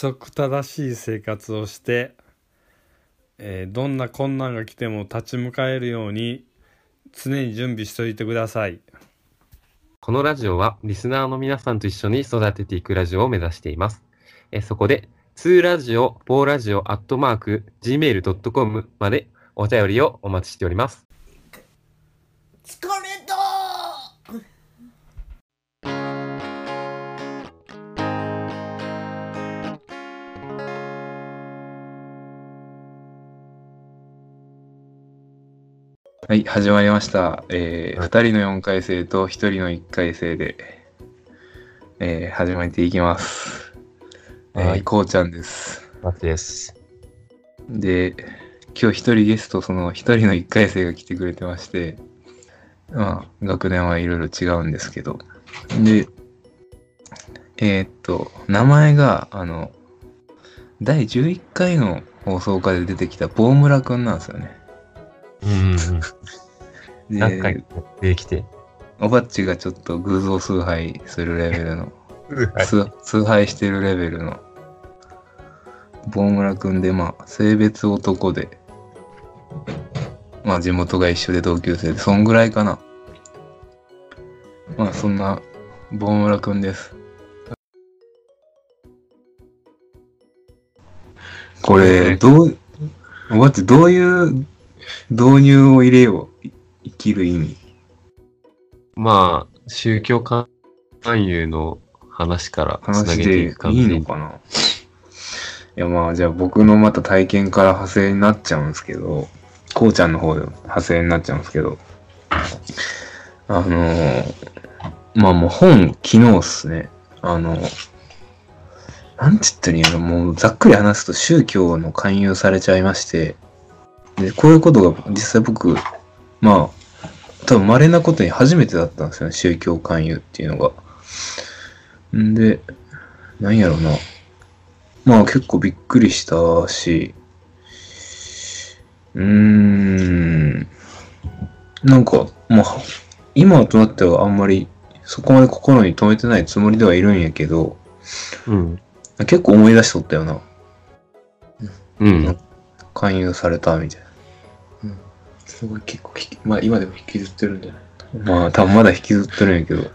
則正しい生活をして、えーどんな困難が来ても立ち向かえるように常に準備しておいてください。このラジオはリスナーの皆さんと一緒に育てていくラジオを目指しています。えそこで、2ラジオ、4ラジオ、アットマーク、gmail.com までお便りをお待ちしております。はい、始まりました。えー、はい2人の4回生と1人の1回生で、えー、始めていきます。えーはいこうちゃんです。マツです。で、今日1人ゲスト、その1人の1回生が来てくれてまして、まあ、学年はいろいろ違うんですけど、で、えーっと、名前が、あの、第11回の放送回で出てきたボームラくんなんですよね。うん何回も出てきて。おばっちがちょっと偶像崇拝するレベルの、崇崇拝してるレベルの、ボームラくんで、まあ、性別男で、まあ、地元が一緒で同級生で、そんぐらいかな。まあ、そんな、ボームラくんです。これ、どう、おばっち、どういう導入を入れよう。い生きる意味。まあ、宗教勧誘の話からつな話げていでく感じ。いいのかな。いやまあじゃあ僕のまた体験から派生になっちゃうんですけどこうちゃんの方で派生になっちゃうんですけどあのーまあもう本昨日っすね。あのなんて言ったらいいの？もうざっくり話すと宗教の勧誘されちゃいましてでこういうことが実際僕まあ多分稀なことに初めてだったんですよね宗教勧誘っていうのが。んで、なんやろな。まあ結構びっくりしたし、うーん、なんか、まあ、今となってはあんまりそこまで心に留めてないつもりではいるんやけど、うん。結構思い出しとったよな。うん。勧誘されたみたいすごい結構引き、まあ今でも引きずってるんじゃない？な。まあ多分まだ引きずってるんやけど、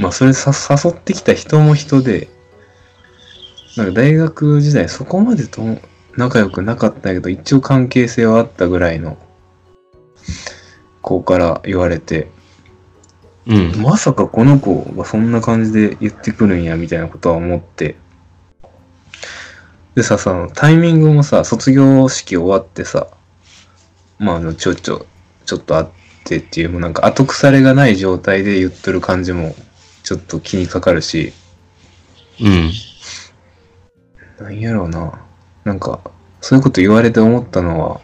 まあそれさ誘ってきた人も人で、なんか大学時代そこまでと仲良くなかったんやけど、一応関係性はあったぐらいの子から言われて、うん。まさかこの子がそんな感じで言ってくるんやみたいなことは思って。でさ、そのタイミングもさ、卒業式終わってさ、まああの、ちょちょ、ちょっとあってっていう、もうなんか後腐れがない状態で言っとる感じもちょっと気にかかるし、うん。なんやろうな。なんか、そういうこと言われて思ったのは、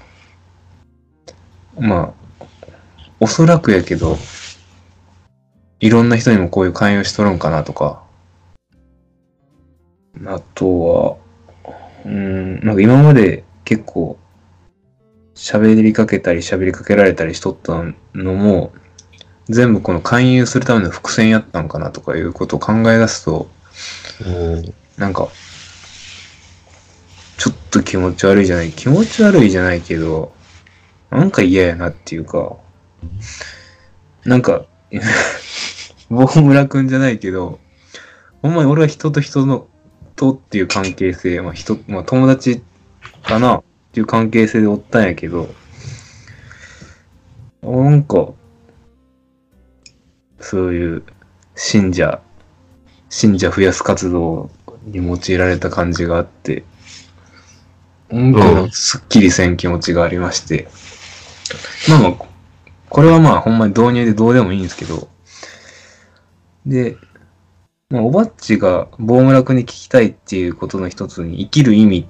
まあ、おそらくやけど、いろんな人にもこういう勧誘しとるんかなとか、あとは、うーん、なんか今まで結構、喋りかけたり喋りかけられたりしとったのも、全部この勧誘するための伏線やったんかなとかいうことを考え出すと、うん。なんか、ちょっと気持ち悪いじゃない、気持ち悪いじゃないけど、なんか嫌やなっていうか、なんか、ボームラくんじゃないけど、ほんまに俺は人と人の、とっていう関係性、まあ人、まあ友達かなっていう関係性でおったんやけど、なんか、そういう信者、信者増やす活動に用いられた感じがあって、なんかすっきりせん気持ちがありまして、まあまあ、これはまあほんまに導入でどうでもいいんですけど、で、まあ、おばっちがボームラクに聞きたいっていうことの一つに生きる意味、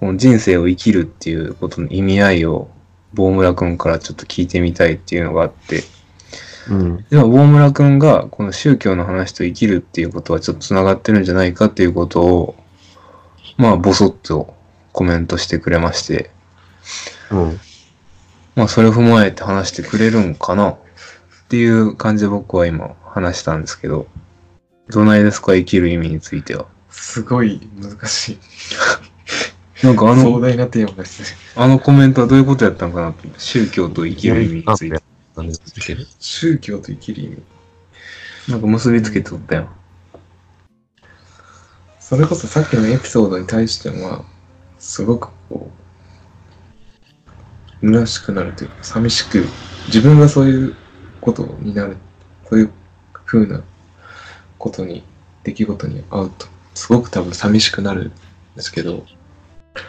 この人生を生きるっていうことの意味合いをボームラ君からちょっと聞いてみたいっていうのがあって、うん。でも、大村くんが、この宗教の話と生きるっていうことはちょっと繋がってるんじゃないかっていうことを、まあ、ぼそっとコメントしてくれまして、うん。まあ、それを踏まえて話してくれるんかなっていう感じで僕は今話したんですけど、どないですか？生きる意味については。すごい難しい。なんかあの、壮大なテーマですね。あのコメントはどういうことやったのかな宗教と生きる意味について。なんですけど。宗教と生きる意味。なんか結びつけておったよ。それこそさっきのエピソードに対しては、すごくこう、虚しくなるというか、寂しく、自分がそういうことになる、そういう風なことに、出来事に遭うと、すごく多分寂しくなるんですけど、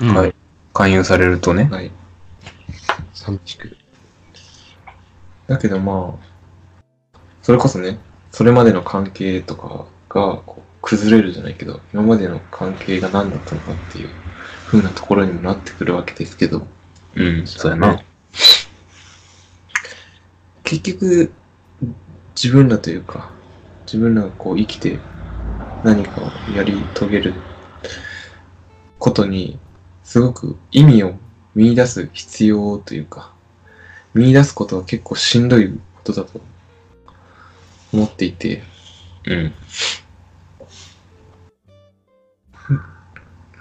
うんはい。勧誘されるとね。はい。寂しく。だけどまあ、それこそね、それまでの関係とかがこう崩れるじゃないけど、今までの関係が何だったのかっていう風なところにもなってくるわけですけど、うん、そうやな。結局、自分らというか、自分らがこう生きて何かをやり遂げることに、すごく意味を見出す必要というか、見出すことは結構しんどいことだと思っていて、うん。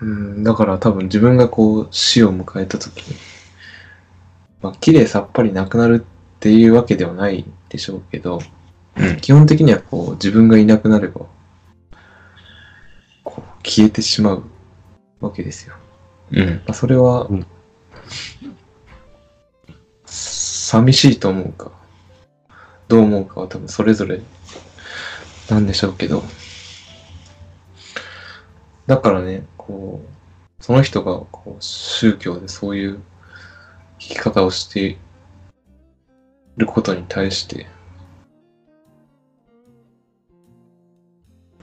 うん、だから多分自分がこう死を迎えた時に、まあ綺麗さっぱりなくなるっていうわけではないでしょうけど、うん基本的にはこう自分がいなくなれば、こう消えてしまうわけですよ。うん。まあ、それは、うん。寂しいと思うか、どう思うかは多分それぞれなんでしょうけど、だからね、こう、その人がこう宗教でそういう生き方をしていることに対して、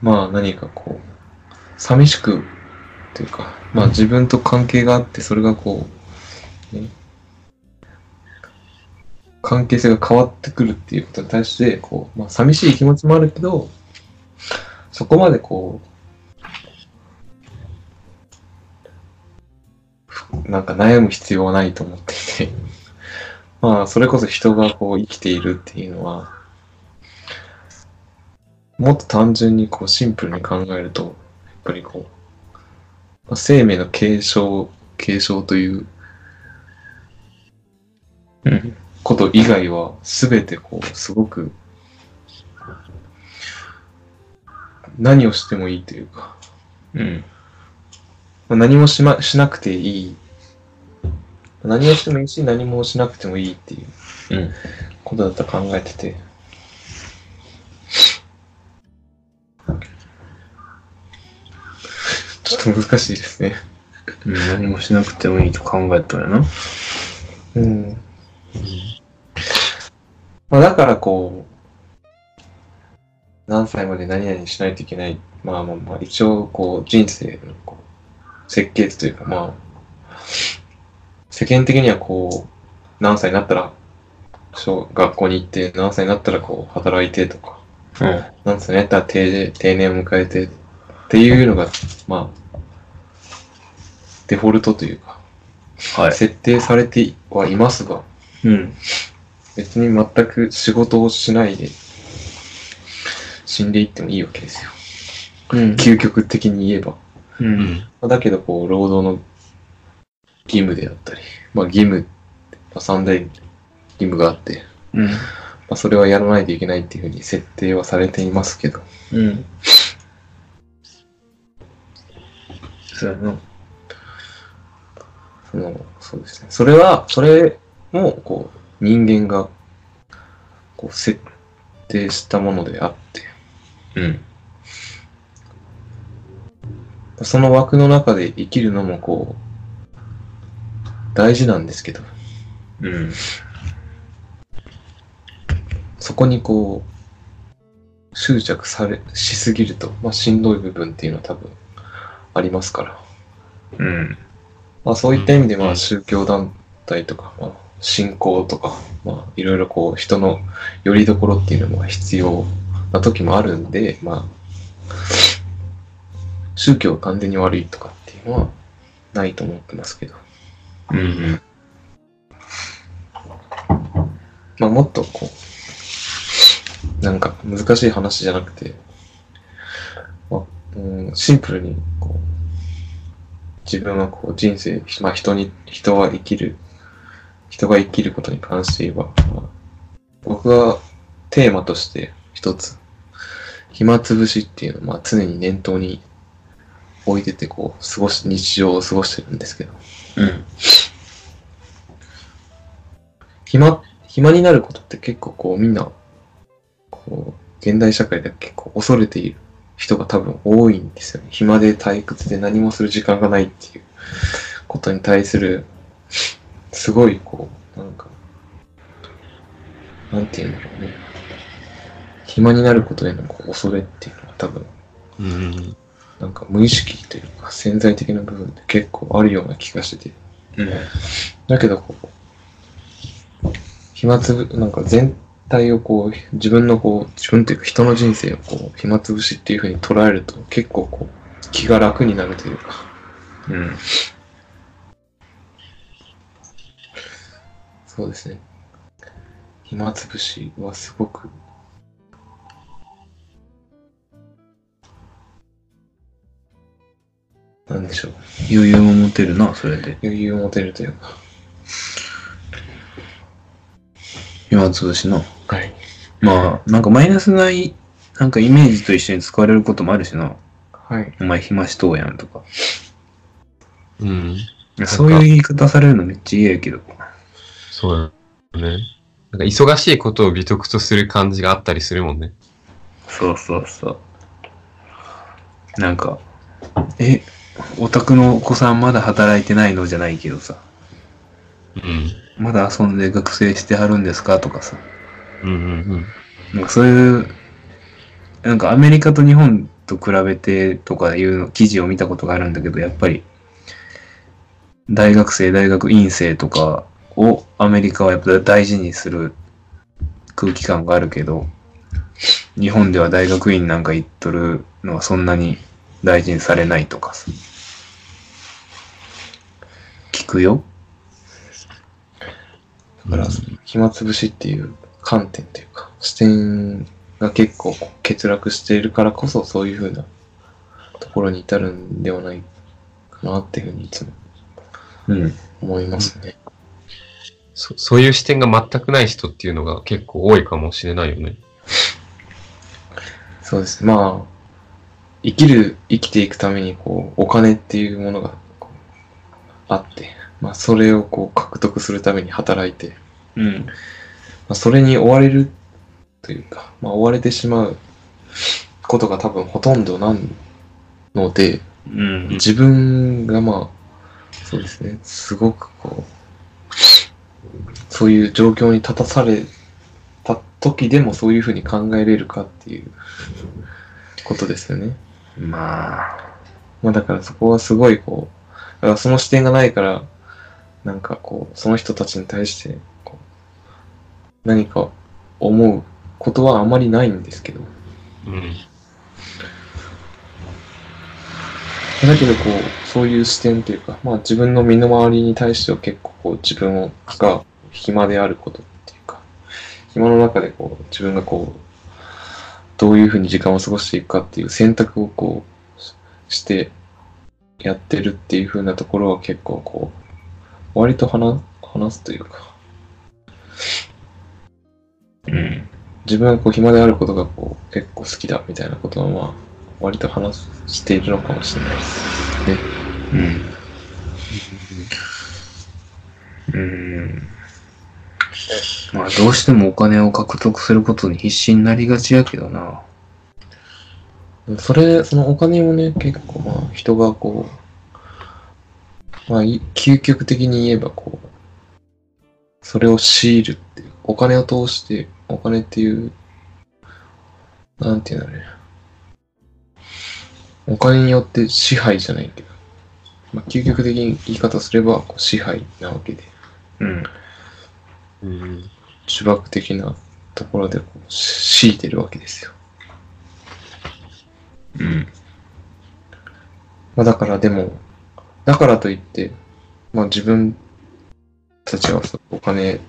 まあ何かこう、寂しくというか、まあ自分と関係があって、それがこう、ね、関係性が変わってくるっていうことに対して、こう、まあ寂しい気持ちもあるけど、そこまでこう、なんか悩む必要はないと思っていて、まあそれこそ人がこう生きているっていうのは、もっと単純にこうシンプルに考えると、やっぱりこう、あ生命の継承、継承といううん。こと以外は全てこうすごく何をしてもいいというか、うん。まあ何もし,、ま、しなくていい何をしてもいいし何もしなくてもいいっていううん。ことだと考えててちょっと難しいですねうん何もしなくてもいいと考えたんやな。うんまあだからこう、何歳まで何々しないといけない。まあまあまあ、一応こう人生のこう設計図というかまあ、世間的にはこう、何歳になったら小学校に行って、何歳になったらこう働いてとか、うん。何歳になったら定定年を迎えてっていうのが、まあ、デフォルトというか、はい。設定されてはいますが、うん。別に全く仕事をしないで死んでいってもいいわけですよ。うん。究極的に言えば。う。うんん。まあだけど、こう、労働の義務であったり、まあ義務、まあ、三大義務があって、うん。まあそれはやらないといけないっていうふうに設定はされていますけど、うん。そうやな。その、そうですね。それは、それも、こう、人間が、こう、設定したものであって、うん。その枠の中で生きるのもこう、大事なんですけど、うん。そこにこう、執着され、しすぎると、まあしんどい部分っていうのは多分ありますから。うん。まあそういった意味でまうんあ宗教団体とか、まあ信仰とか、まあいろいろこう人の拠り所っていうのも必要な時もあるんで、まあ、宗教が完全に悪いとかっていうのはないと思ってますけど。うん。まあもっとこう、なんか難しい話じゃなくて、まあ、うん、シンプルに、こう、自分はこう人生、まあ人に、人は生きる、人が生きることに関して言えば、まあ僕はテーマとして一つ、暇つぶしっていうのをまあ常に念頭に置いてて、こう、過ごし、日常を過ごしてるんですけど、うん。暇、暇になることって結構こうみんな、こう、現代社会では結構恐れている人が多分多いんですよね。暇で退屈で何もする時間がないっていうことに対する、すごいこう、なんか、なんて言うんだろうね。暇になることへのこう恐れっていうのは多分、うん。なんか無意識というか潜在的な部分で結構あるような気がしてて。うん。だけどこう、暇つぶ、なんか全体をこう、自分のこう、自分というか人の人生をこう、暇つぶしっていう風に捉えると結構こう、気が楽になるというか、うん。そうですね。暇つぶしはすごく、なんでしょう。余裕も持てるな、それで。余裕を持てるというか。暇つぶしな。はい。まあ、なんかマイナスない、なんかイメージと一緒に使われることもあるしな。はい。お前暇しとうやんとか。うん。そういう言い方されるのめっちゃ嫌やけど。そうだね。なんか忙しいことを美徳とする感じがあったりするもんね。そうそうそう。なんか、え、お宅のお子さんまだ働いてないの？じゃないけどさ、うん。まだ遊んで学生してはるんですか？とかさ、うんうんなんかそういう、なんかアメリカと日本と比べてとかいうの記事を見たことがあるんだけど、やっぱり、大学生、大学院生とかをアメリカはやっぱ大事にする空気感があるけど、日本では大学院なんか行っとるのはそんなに大事にされないとか。さ。聞くよ。だから、暇つぶしっていう観点というか、視点が結構欠落しているからこそ、そういうふうなところに至るんではないかなっていうふうにいつもうん。思いますね。そ。そういう視点が全くない人っていうのが結構多いかもしれないよね。そうです。まあ、生きる、生きていくために、こう、お金っていうものがあって、まあ、それをこう、獲得するために働いて、うん。まあ、それに追われるというか、まあ、追われてしまうことが多分ほとんどなので、うん。自分がまあ、そうですね、すごくこう、そういう状況に立たされた時でもそういうふうに考えれるかっていうことですよね。まあ、まあだからそこはすごいこう、だからその視点がないから、なんかこう、その人たちに対して、何か思うことはあまりないんですけど、うん。だけどこう、そういう視点というか、まあ自分の身の回りに対しては結構こう自分が暇であることっていうか、暇の中でこう自分がこう、どういうふうに時間を過ごしていくかっていう選択をこうししてやってるっていうふうなところは結構こう、割と話話すというか、うん。自分がこう暇であることがこう結構好きだみたいなことはまあ割と話しているのかもしれないですね。うん。うん。まあ、どうしてもお金を獲得することに必死になりがちやけどな。それ、そのお金をね、結構まあ人がこう、まあい究極的に言えばこう、それを強いるっていう、お金を通して、お金っていう、なんていうんだろうね。お金によって支配じゃないけど、まあ究極的に言い方すればこう支配なわけで、うん。うん。呪縛的なところでこう強いてるわけですよ。うん。まあだからでも、だからといって、まあ自分たちはお金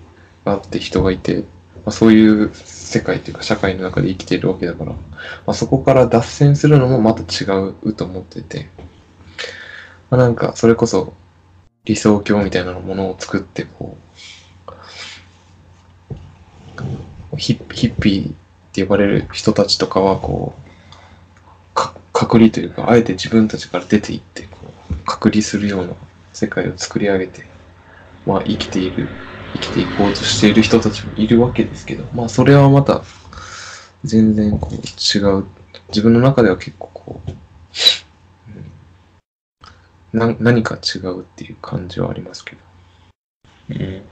があって人がいて、まあ、そういう世界というか社会の中で生きているわけだから、まあ、そこから脱線するのもまた違うと思ってて、まあ、なんかそれこそ理想郷みたいなものを作ってこうヒッヒッピーって呼ばれる人たちとかはこうか隔離というかあえて自分たちから出ていってこう隔離するような世界を作り上げて、まあ、生きている。生きていこうとしている人たちもいるわけですけどまあそれはまた全然こう違う自分の中では結構こう、な何か違うっていう感じはありますけど。うん。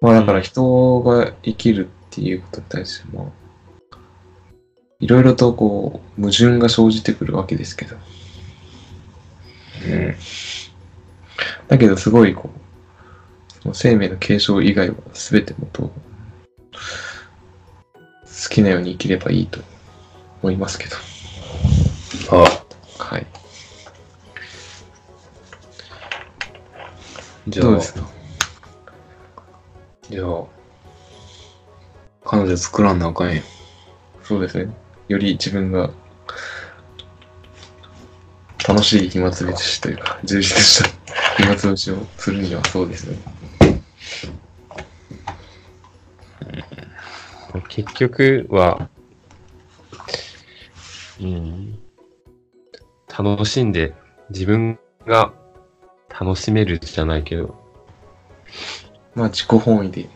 まあだから人が生きるっていうことに対してまあいろいろとこう矛盾が生じてくるわけですけどうん。だけどすごいこうその生命の継承以外は全てもと好きなように生きればいいと思いますけど。あ、はい。じゃあ。どうで、すか？じゃあ、彼女作らんなあかんよ。そうですね。より自分が楽しい暇つぶしというか充実した 暇つぶしをするにはそうですね。結局は、うん、楽しんで自分が楽しめるじゃないけど、まあ自己本位で。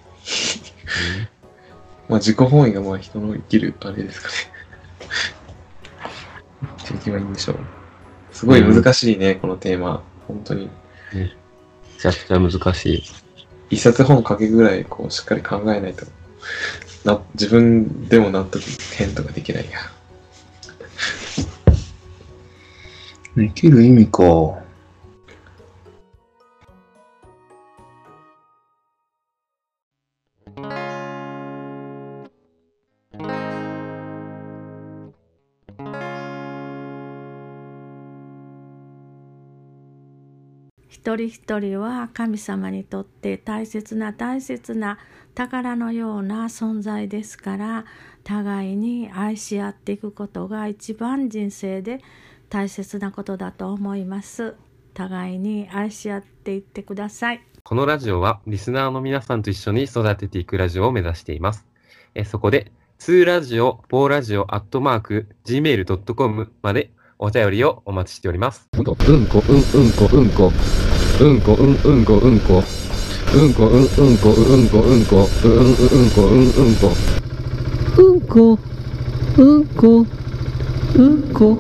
まあ自己本位がまあ人の生きるあれですかね。っていけばいいんでしょう。すごい難しいね、このテーマ。本当に。めちゃくちゃ難しい。一冊本書けぐらいこうしっかり考えないと。な自分でも納得変とかできないや。生きる意味か。一人一人は神様にとって大切な大切な宝のような存在ですから互いに愛し合っていくことが一番人生で大切なことだと思います互いに愛し合っていってくださいこのラジオはリスナーの皆さんと一緒に育てていくラジオを目指しています。えそこで、2ラジオ、4ラジオ、アットマーク、gmail.com までお便りをお待ちしております。うんこ、うんこ、うん、うんこ、うんこ。うんこ、うん、うんこ、うんこ。うんこ、うん、うんこ、うんこ、うんこ。うん、うん、こ、うん、うんこ。うんこ、うんこ、うんこ。